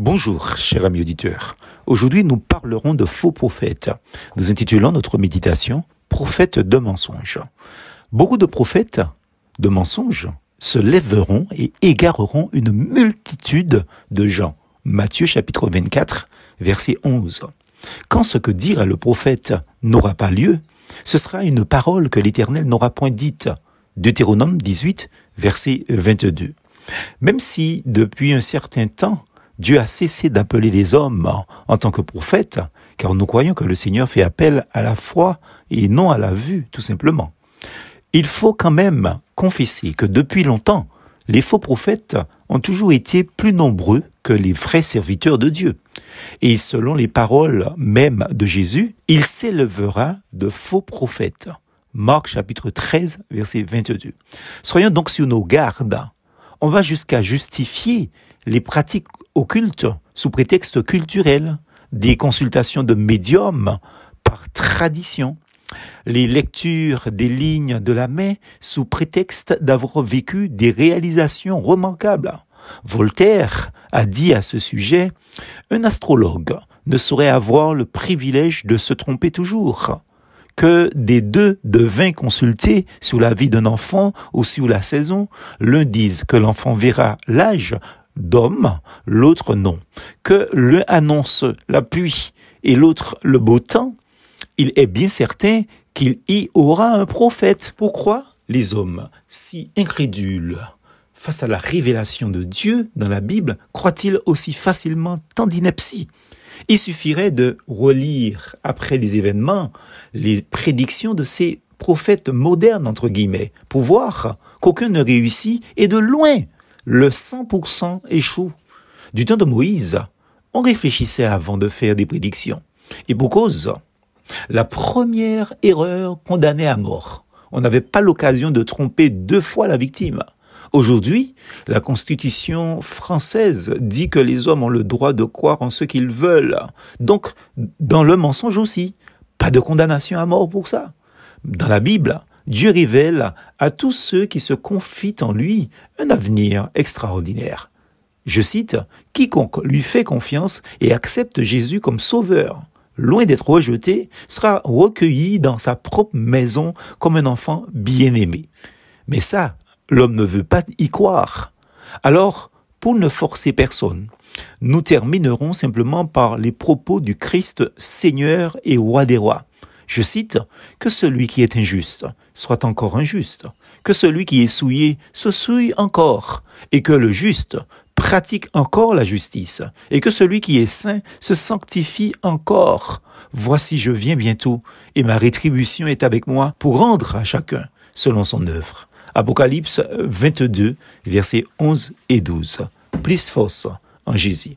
Bonjour, cher ami auditeur. Aujourd'hui, nous parlerons de faux prophètes. Nous intitulons notre méditation Prophètes de mensonges. Beaucoup de prophètes de mensonges se lèveront et égareront une multitude de gens. Matthieu chapitre 24, verset 11. Quand ce que dira le prophète n'aura pas lieu, ce sera une parole que l'Éternel n'aura point dite. Deutéronome 18, verset 22. Même si, depuis un certain temps, Dieu a cessé d'appeler les hommes en tant que prophètes, car nous croyons que le Seigneur fait appel à la foi et non à la vue, tout simplement. Il faut quand même confesser que depuis longtemps, les faux prophètes ont toujours été plus nombreux que les vrais serviteurs de Dieu. Et selon les paroles même de Jésus, il s'élèvera de faux prophètes. Marc chapitre 13, verset 22. Soyons donc sur nos gardes. On va jusqu'à justifier les pratiques occultes sous prétexte culturel, des consultations de médiums par tradition, les lectures des lignes de la main sous prétexte d'avoir vécu des réalisations remarquables. Voltaire a dit à ce sujet, un astrologue ne saurait avoir le privilège de se tromper toujours que des deux de vingt consultés sur la vie d'un enfant ou sur la saison, l'un dise que l'enfant verra l'âge d'homme, l'autre non. Que l'un annonce la pluie et l'autre le beau temps, il est bien certain qu'il y aura un prophète. Pourquoi les hommes, si incrédules face à la révélation de Dieu dans la Bible, croient-ils aussi facilement tant d'ineptie? Il suffirait de relire après les événements les prédictions de ces prophètes modernes, entre guillemets, pour voir qu'aucun ne réussit et de loin le 100% échoue. Du temps de Moïse, on réfléchissait avant de faire des prédictions. Et pour cause, la première erreur condamnée à mort. On n'avait pas l'occasion de tromper deux fois la victime. Aujourd'hui, la Constitution française dit que les hommes ont le droit de croire en ce qu'ils veulent. Donc, dans le mensonge aussi, pas de condamnation à mort pour ça. Dans la Bible, Dieu révèle à tous ceux qui se confient en lui un avenir extraordinaire. Je cite, Quiconque lui fait confiance et accepte Jésus comme sauveur, loin d'être rejeté, sera recueilli dans sa propre maison comme un enfant bien-aimé. Mais ça, l'homme ne veut pas y croire. Alors, pour ne forcer personne, nous terminerons simplement par les propos du Christ Seigneur et Roi des rois. Je cite, Que celui qui est injuste soit encore injuste, que celui qui est souillé se souille encore, et que le juste pratique encore la justice, et que celui qui est saint se sanctifie encore. Voici je viens bientôt, et ma rétribution est avec moi pour rendre à chacun selon son œuvre. Apocalypse 22, versets 11 et 12. Plus force en Jésus.